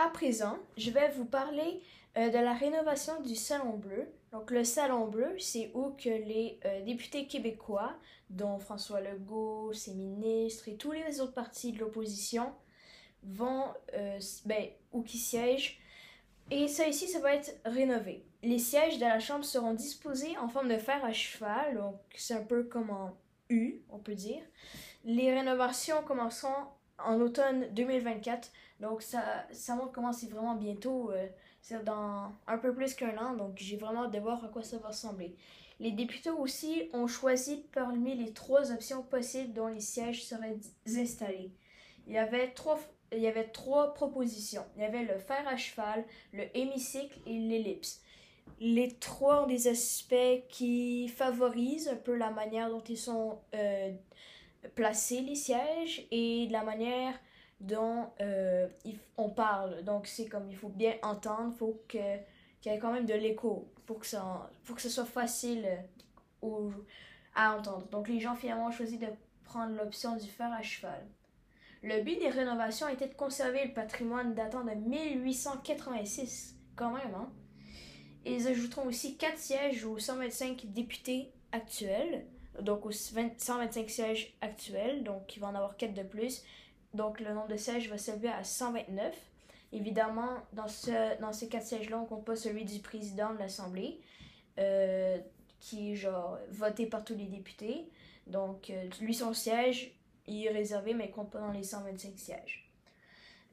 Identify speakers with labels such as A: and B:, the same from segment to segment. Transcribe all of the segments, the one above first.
A: À présent, je vais vous parler euh, de la rénovation du Salon Bleu. Donc, le Salon Bleu, c'est où que les euh, députés québécois, dont François Legault, ses ministres et tous les autres partis de l'opposition, vont, euh, ben, ou qui siègent. Et ça ici, ça va être rénové. Les sièges de la Chambre seront disposés en forme de fer à cheval, donc c'est un peu comme en U, on peut dire. Les rénovations commenceront en automne 2024. Donc ça, ça montre comment c'est vraiment bientôt. Euh, c'est dans un peu plus qu'un an. Donc j'ai vraiment hâte de voir à quoi ça va ressembler. Les députés aussi ont choisi parmi les trois options possibles dont les sièges seraient installés. Il y avait trois, il y avait trois propositions. Il y avait le fer à cheval, le hémicycle et l'ellipse. Les trois ont des aspects qui favorisent un peu la manière dont ils sont euh, placer les sièges et de la manière dont euh, on parle. Donc, c'est comme il faut bien entendre, il faut qu'il y ait quand même de l'écho pour que, ça, pour que ce soit facile euh, à entendre. Donc, les gens finalement ont choisi de prendre l'option du fer à cheval. Le but des rénovations était de conserver le patrimoine datant de 1886, quand même, hein? Ils ajouteront aussi quatre sièges aux 125 députés actuels donc aux 125 sièges actuels, donc il va en avoir 4 de plus. Donc le nombre de sièges va s'élever à 129. Évidemment, dans, ce, dans ces 4 sièges-là, on compte pas celui du président de l'Assemblée, euh, qui est genre voté par tous les députés. Donc euh, lui, son siège, il est réservé, mais il compte pas dans les 125 sièges.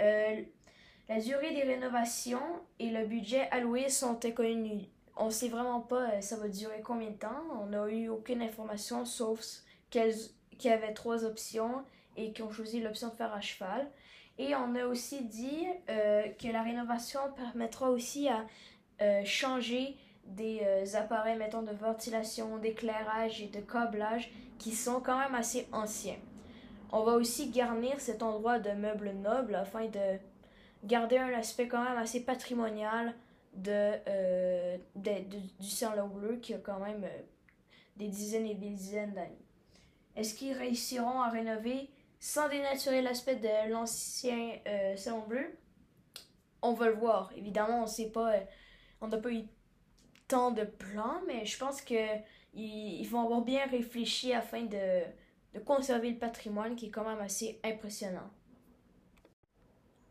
A: Euh, la durée des rénovations et le budget alloué sont inconnus on sait vraiment pas euh, ça va durer combien de temps. On n'a eu aucune information sauf qu'il y avait trois options et qu'ils ont choisi l'option de faire à cheval. Et on a aussi dit euh, que la rénovation permettra aussi à euh, changer des appareils, mettons, de ventilation, d'éclairage et de câblage qui sont quand même assez anciens. On va aussi garnir cet endroit de meubles nobles afin de garder un aspect quand même assez patrimonial euh, de, du salon bleu qui a quand même euh, des dizaines et des dizaines d'années. Est-ce qu'ils réussiront à rénover sans dénaturer l'aspect de l'ancien euh, salon bleu? On va le voir. Évidemment, on sait pas, on n'a pas eu tant de plans, mais je pense que ils, vont avoir bien réfléchi afin de conserver le patrimoine qui est quand même assez impressionnant.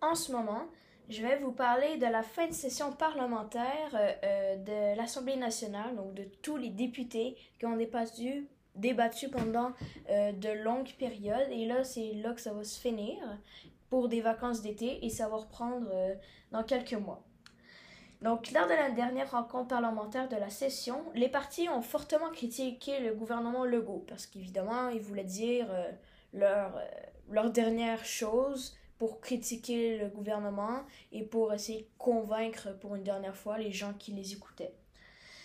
A: En ce moment, je vais vous parler de la fin de session parlementaire euh, euh, de l'Assemblée nationale, donc de tous les députés qui ont débattu, débattu pendant euh, de longues périodes. Et là, c'est là que ça va se finir pour des vacances d'été et ça va reprendre dans quelques mois. Donc, lors de la dernière rencontre parlementaire de la session, les partis ont fortement critiqué le gouvernement Legault parce qu'évidemment, ils voulaient dire leur, leur dernière chose pour critiquer le gouvernement et pour essayer de convaincre pour une dernière fois les gens qui les écoutaient.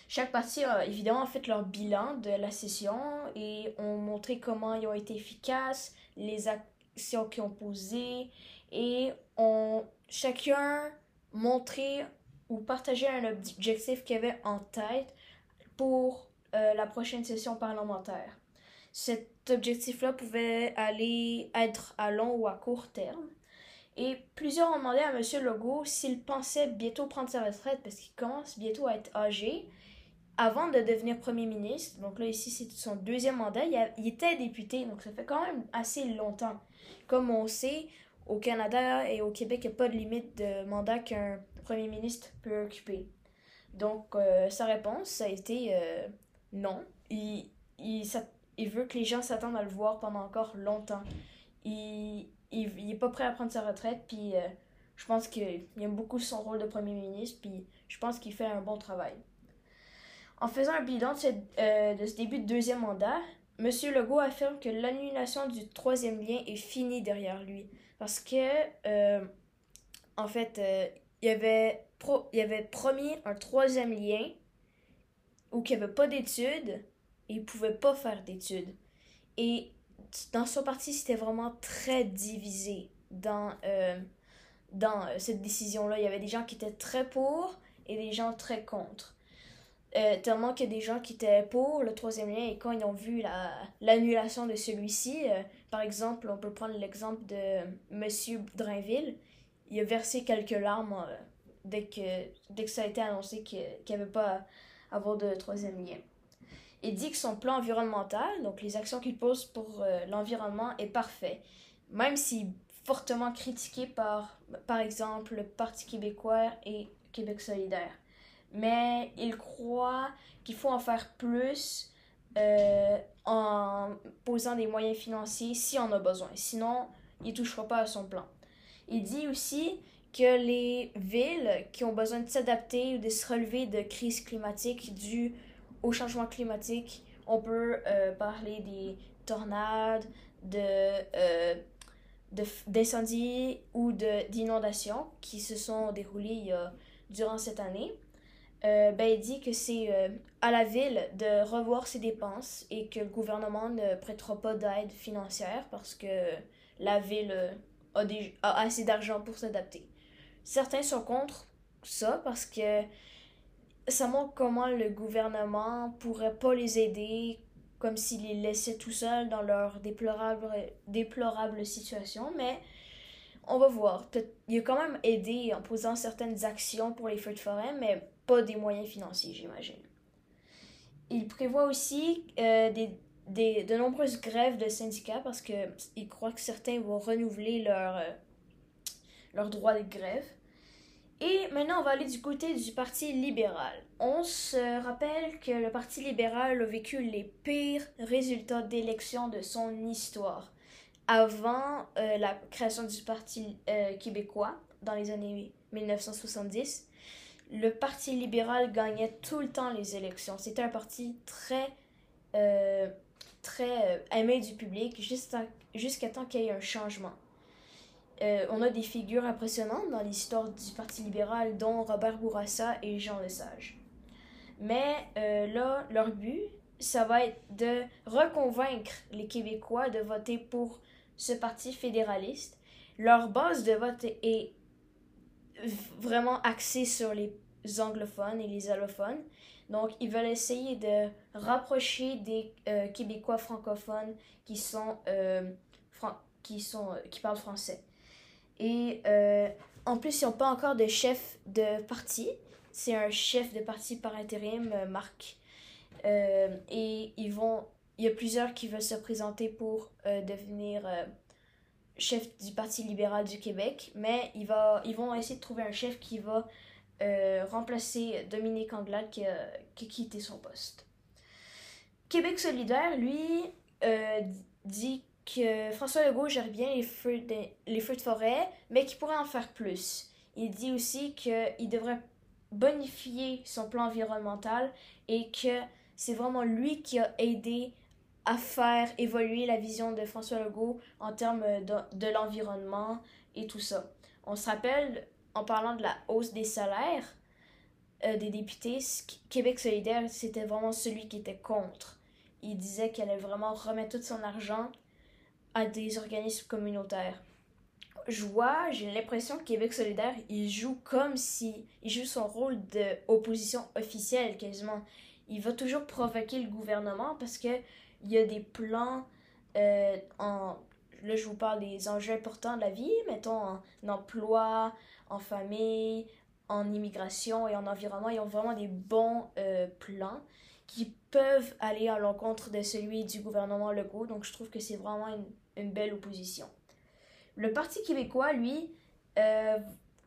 A: Chaque parti a évidemment fait leur bilan de la session et ont montré comment ils ont été efficaces, les actions qu'ils ont posées et ont chacun montré ou partagé un objectif qu'ils avaient en tête pour euh, la prochaine session parlementaire. Cet objectif-là pouvait aller être à long ou à court terme. Et plusieurs ont demandé à M. Legault s'il pensait bientôt prendre sa retraite parce qu'il commence bientôt à être âgé avant de devenir Premier ministre. Donc là, ici, c'est son deuxième mandat. Il, était député, donc ça fait quand même assez longtemps. Comme on sait, au Canada et au Québec, il n'y a pas de limite de mandat qu'un Premier ministre peut occuper. Donc, euh, sa réponse, a été euh, non. Il, il, il veut que les gens s'attendent à le voir pendant encore longtemp. Il, il, est pas prêt à prendre sa retraite, puis euh, je pense qu'il aime beaucoup son rôle de premier ministre, puis je pense qu'il fait un bon travail. En faisant un bilan de, euh, de ce début de deuxième mandat, M. Legault affirme que l'annulation du troisième lien est finie derrière lui. Parce que, euh, en fait, il, avait pro il avait promis un troisième lien où il n'y avait pas d'études et il ne pouvait pas faire d'études. Et dans son parti, c'était vraiment très divisé dans, euh, dans euh, cette décision-là. Il y avait des gens qui étaient très pour et des gens très contre. Euh, tellement a des gens qui étaient pour le troisième lien et quand ils ont vu l'annulation de celui-ci, par exemple, on peut prendre l'exemple de M. Drainville, il a versé quelques larmes dès, que, dès que ça a été annoncé qu'il n'y avait pas avoir de troisième lien. Il dit que son plan environnemental, donc les actions qu'il pose pour l'environnement, est parfait, même si fortement critiqué par, par exemple, le Parti québécois et Québec solidaire. Mais il croit qu'il faut en faire plus euh, en posant des moyens financiers si on a besoin. Sinon, il ne touchera pas à son plan. Il dit aussi que les villes qui ont besoin de s'adapter ou de se relever de crises climatiques dues au changement climatique, on peut euh, parler des tornades, de euh, d'incendies ou d'inondations qui se sont déroulées durant cette année, euh, ben, il dit que c'est à la ville de revoir ses dépenses et que le gouvernement ne prêtera pas d'aide financière parce que la ville a, des, a assez d'argent pour s'adapter. Certains sont contre ça parce que ça montre comment le gouvernement pourrait pas les aider comme s'il les laissait tout seuls dans leur déplorable, situation, mais on va voir. Il a quand même aidé en posant certaines actions pour les feux de forêt, mais pas des moyens financiers, j'imagine. Il prévoit aussi euh, des, des, de nombreuses grèves de syndicats parce qu'il croit que certains vont renouveler leur, euh, leur droit de grève. Et maintenant, on va aller du côté du Parti libéral. On se rappelle que le Parti libéral a vécu les pires résultats d'élection de son histoire. Avant euh, la création du Parti euh, québécois, dans les années 1970, le Parti libéral gagnait tout le temps les élections. C'était un parti très, euh, très aimé du public jusqu'à temps qu'il y ait un changement. Euh, on a des figures impressionnantes dans l'histoire du Parti libéral, dont Robert Bourassa et Jean Lesage. Mais euh, là, leur but, ça va être de reconvaincre les Québécois de voter pour ce parti fédéraliste. Leur base de vote est vraiment axée sur les anglophones et les allophones. Donc, ils veulent essayer de rapprocher des euh, Québécois francophones qui sont, qui parlent français. Et euh, en plus, ils n'ont pas encore de chef de parti. C'est un chef de parti par intérim, euh, Marc. Euh, et ils vont, il y a plusieurs qui veulent se présenter pour devenir chef du Parti libéral du Québec, mais il va, ils vont essayer de trouver un chef qui va remplacer Dominique Anglade qui a, qui a, quitté son poste. Québec solidaire, lui, dit que François Legault gère bien les feux de, les feux de forêt, mais qu'il pourrait en faire plus. Il dit aussi qu'il devrait bonifier son plan environnemental et que c'est vraiment lui qui a aidé à faire évoluer la vision de François Legault en termes de, de l'environnement et tout ça. On se rappelle, en parlant de la hausse des salaires euh, des députés, Québec solidaire, c'était vraiment celui qui était contre. Il disait qu'elle allait vraiment remettre tout son argent à des organismes communautaires. Je vois, j'ai l'impression que Québec solidaire, il joue comme si il joue son rôle d'opposition officielle quasiment. Il va toujours provoquer le gouvernement parce que il y a des plans euh, en là je vous parle des enjeux importants de la vie, mettons en, emploi, en famille, en immigration et en environnement, ils ont vraiment des bons euh, plans qui peuvent aller à l'encontre de celui du gouvernement Legault. Donc je trouve que c'est vraiment une une belle opposition. Le Parti québécois, lui, euh,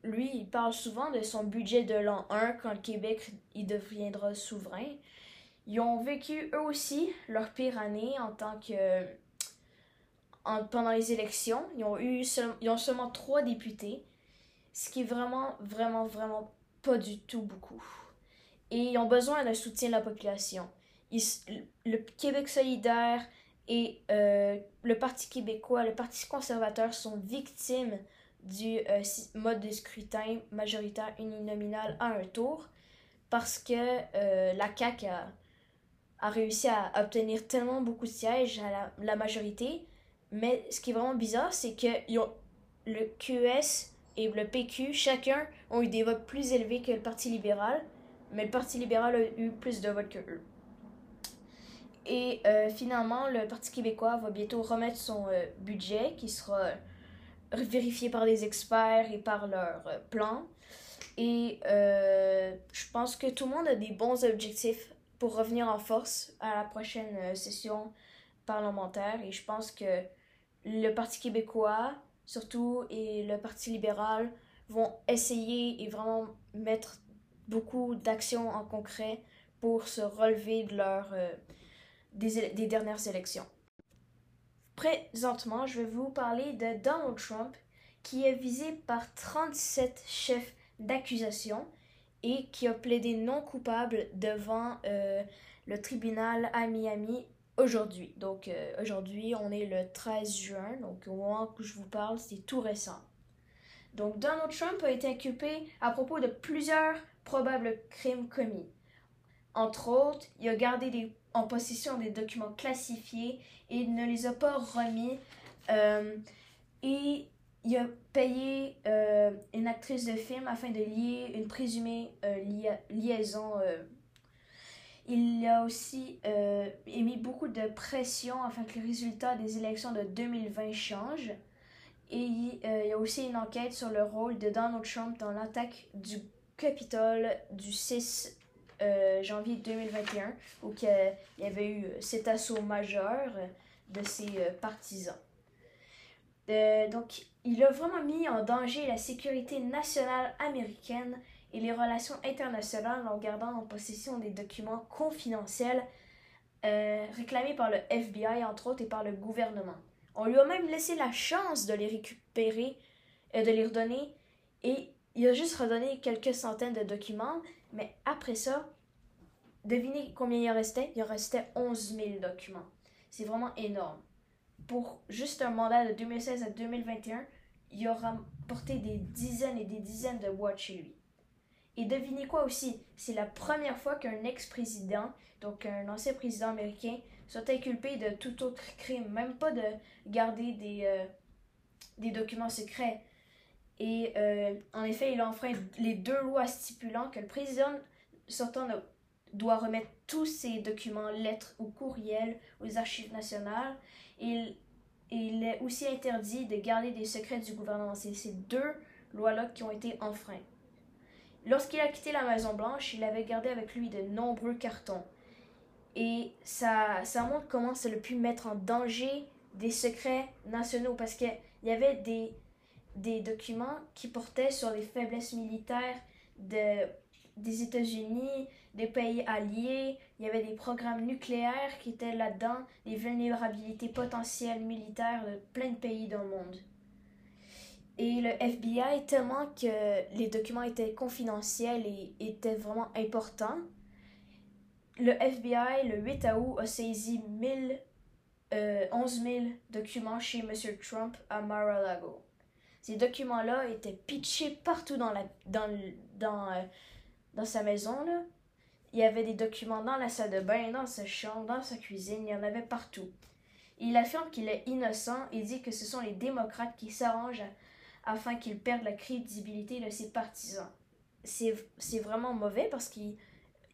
A: lui, il parle souvent de son budget de l'an 1 quand le Québec il deviendra souverain. Ils ont vécu eux aussi leur pire année en tant que. En, pendant les élections. Ils ont, eu ils ont seulement trois députés, ce qui est vraiment, vraiment, vraiment pas du tout beaucoup. Et ils ont besoin d'un soutien de la population. le Québec solidaire, et euh, le Parti québécois, le Parti conservateur sont victimes du euh, mode de scrutin majoritaire uninominal à un tour parce que euh, la CAQ a, a, réussi à obtenir tellement beaucoup de sièges à la, majorité. Mais ce qui est vraiment bizarre, c'est que le QS et le PQ, chacun, ont eu des votes plus élevés que le Parti libéral, mais le Parti libéral a eu plus de votes que eux. Et euh, finalement, le Parti québécois va bientôt remettre son euh, budget qui sera vérifiés par des experts et par leurs euh, plans. Et euh, je pense que tout le monde a des bons objectifs pour revenir en force à la prochaine session parlementaire. Et je pense que le Parti québécois, surtout, et le Parti libéral vont essayer et vraiment mettre beaucoup d'actions en concret pour se relever de leur, des, des dernières élections. Présentement, je vais vous parler de Donald Trump qui est visé par 37 chefs d'accusation et qui a plaidé non coupable devant euh, le tribunal à Miami aujourd'hui. Donc euh, aujourd'hui, on est le 13 juin, donc au moment où je vous parle, c'est tout récent. Donc Donald Trump a été inculpé à propos de plusieurs probables crimes commis. Entre autres, il a gardé en possession des documents classifiés et ne les a pas remis. Euh, et il a payé euh, une actrice de film afin de lier une présumée euh, liaison. Il a aussi émis beaucoup de pression afin que les résultats des élections de 2020 changent. Et il y a aussi une enquête sur le rôle de Donald Trump dans l'attaque du Capitole du 6 janvier 2021, où il y avait eu cet assaut majeur de ses partisans. donc, il a vraiment mis en danger la sécurité nationale américaine et les relations internationales en gardant en possession des documents confidentiels euh, réclamés par le FBI, entre autres, et par le gouvernement. On lui a même laissé la chance de les récupérer, euh, de les redonner, et il a juste redonné quelques centaines de documents, mais après ça, devinez combien il restait? Il restait 11 000 documents. C'est vraiment énorme. Pour juste un mandat de 2016 à 2021, il aura porté des dizaines et des dizaines de boîtes chez lui. Et devinez quoi aussi, c'est la première fois qu'un ex-président, donc un ancien président américain, soit inculpé de tout autre crime, même pas de garder des, euh, des documents secrets. Et euh, en effet, il a enfreint les deux lois stipulant que le président sortant doit remettre tous ses documents, lettres ou courriels aux archives nationales. Et il est aussi interdit de garder des secrets du gouvernement. C'est ces deux lois-là qui ont été enfreintes. Lorsqu'il a quitté la Maison-Blanche, il avait gardé avec lui de nombreux cartons. Et ça, ça montre comment ça a pu mettre en danger des secrets nationaux parce qu'il y avait des, des documents qui portaient sur les faiblesses militaires de des États-Unis, des pays alliés, il y avait des programmes nucléaires qui étaient là-dedans, des vulnérabilités potentielles militaires de plein de pays dans le monde. Et le FBI, tellement que les documents étaient confidentiels et étaient vraiment importants, le FBI, le 8 août, a saisi 1000, 11 000 documents chez M. Trump à Mar-a-Lago. Ces documents-là étaient pitchés partout dans, la, dans, dans euh, dans sa maison, là, il y avait des documents dans la salle de bain, dans sa chambre, dans sa cuisine, il y en avait partout. Il affirme qu'il est innocent et dit que ce sont les démocrates qui s'arrangent afin qu'il perde la crédibilité de ses partisans. C'est vraiment mauvais parce qu'il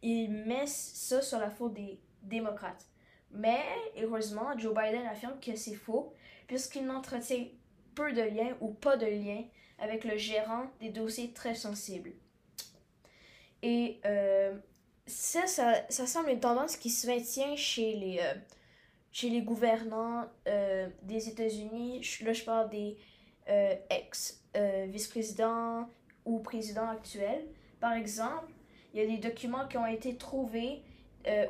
A: il met ça sur la faute des démocrates. Mais, heureusement, Joe Biden affirme que c'est faux, puisqu'il n'entretient peu de liens ou pas de liens avec le gérant des dossiers très sensibles. Et euh, ça, ça, semble une tendance qui se maintient chez les, euh, chez les gouvernants euh, des États-Unis. Là, je parle des ex-vice-présidents ou présidents actuels. Par exemple, il y a des documents qui ont été trouvés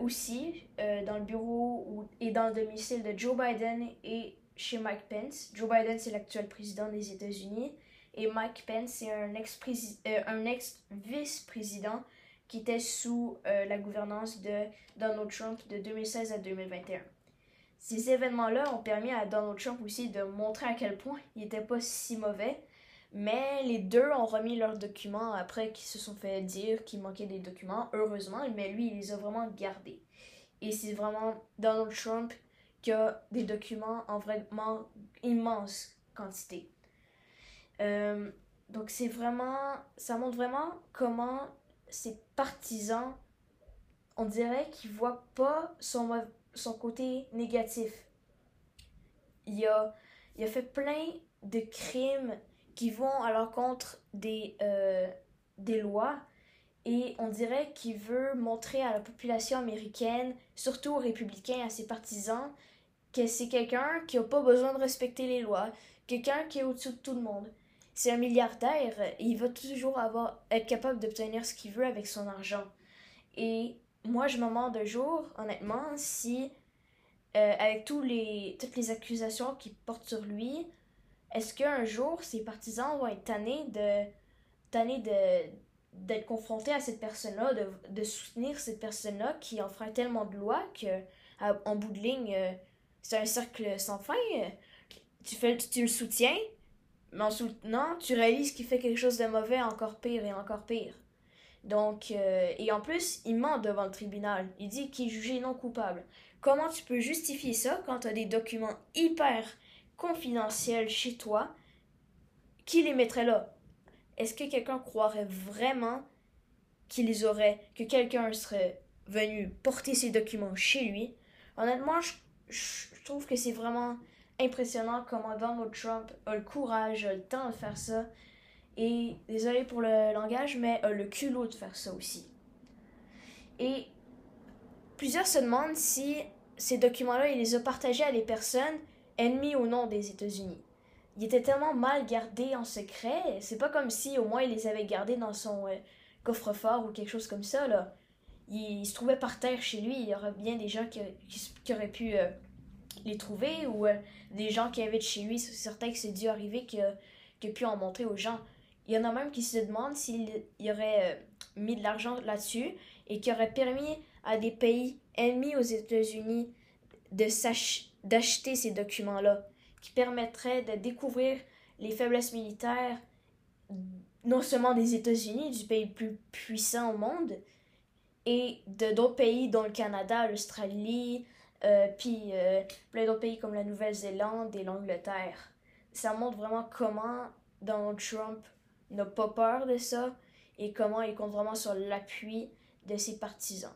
A: aussi dans le bureau et dans le domicile de Joe Biden et chez Mike Pence. Joe Biden, c'est l'actuel président des États-Unis et Mike Pence, c'est un ex-vice-président euh, qui était sous euh, la gouvernance de Donald Trump de 2016 à 2021. Ces événements-là ont permis à Donald Trump aussi de montrer à quel point il n'était pas si mauvais, mais les deux ont remis leurs documents après qu'ils se sont fait dire qu'il manquait des documents, heureusement, mais lui, il les a vraiment gardés. Et c'est vraiment Donald Trump qui a des documents en vraiment immense quantité. Euh, donc c'est vraiment, ça montre vraiment comment ces partisans, on dirait qu'ils voient pas son, son côté négatif. Il a, il a fait plein de crimes qui vont à l'encontre des, euh, des lois et on dirait qu'il veut montrer à la population américaine, surtout aux républicains, à ses partisans, que c'est quelqu'un qui n'a pas besoin de respecter les lois, quelqu'un qui est au-dessus de tout le monde. C'est un milliardaire, il va toujours avoir, être capable d'obtenir ce qu'il veut avec son argent. Et moi, je me demande un jour, honnêtement, si, euh, avec les, toutes les accusations qui portent sur lui, est-ce qu'un jour, ses partisans vont être tannés de, tannés de, d'être confronté à cette personne-là, de, de, soutenir cette personne-là qui enfreint tellement de lois que, en bout de ligne, euh, c'est un cercle sans fin. Tu, fais, tu le soutiens, mais en soutenant, tu réalises qu'il fait quelque chose de mauvais encore pire et encore pire. Donc, euh, et en plus, il ment devant le tribunal. Il dit qu'il est jugé non coupable. Comment tu peux justifier ça quand tu as des documents hyper confidentiels chez toi Qui les mettrait là? Est-ce que quelqu'un croirait vraiment qu'ils auraient, que quelqu'un serait venu porter ces documents chez lui? Honnêtement, je, trouve que c'est vraiment impressionnant comment Donald Trump a le courage, a le temps de faire ça. Et désolé pour le langage, mais a le culot de faire ça aussi. Et plusieurs se demandent si ces documents-là, il les a partagés à des personnes ennemies ou non des États-Unis il était tellement mal gardé en secret. C'est pas comme si au moins il les avait gardés dans son euh, coffre-fort ou quelque chose comme ça. Là. Il, se trouvait par terre chez lui. Il y aurait bien des gens qui, qui, auraient pu euh, les trouver ou euh, des gens qui de chez lui. C'est certain que c'est dû arriver qu'il a pu en montrer aux gens. Il y en a même qui se demandent s'il y aurait mis de l'argent là-dessus et qui aurait permis à des pays ennemis aux États-Unis d'acheter ces documents-là qui permettrait de découvrir les faiblesses militaires non seulement des États-Unis, du pays le plus puissant au monde, et de d'autres pays dont le Canada, l'Australie, euh, puis euh, plein d'autres pays comme la Nouvelle-Zélande et l'Angleterre. Ça montre vraiment comment Donald Trump n'a pas peur de ça et comment il compte vraiment sur l'appui de ses partisans.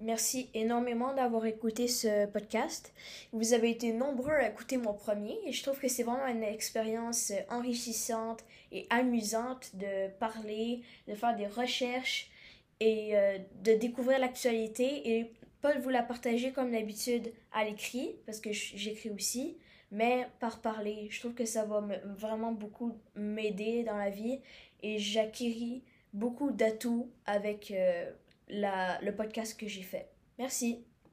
A: Merci énormément d'avoir écouté ce podcast. Vous avez été nombreux à écouter mon premier et je trouve que c'est vraiment une expérience enrichissante et amusante de parler, de faire des recherches et euh, de découvrir l'actualité et vous la partager comme d'habitude à l'écrit parce que j'écris aussi, mais par parler. Je trouve que ça va vraiment beaucoup m'aider dans la vie et j'acquéris beaucoup d'atouts avec... Euh, la, le podcast que j'ai fait. Merci.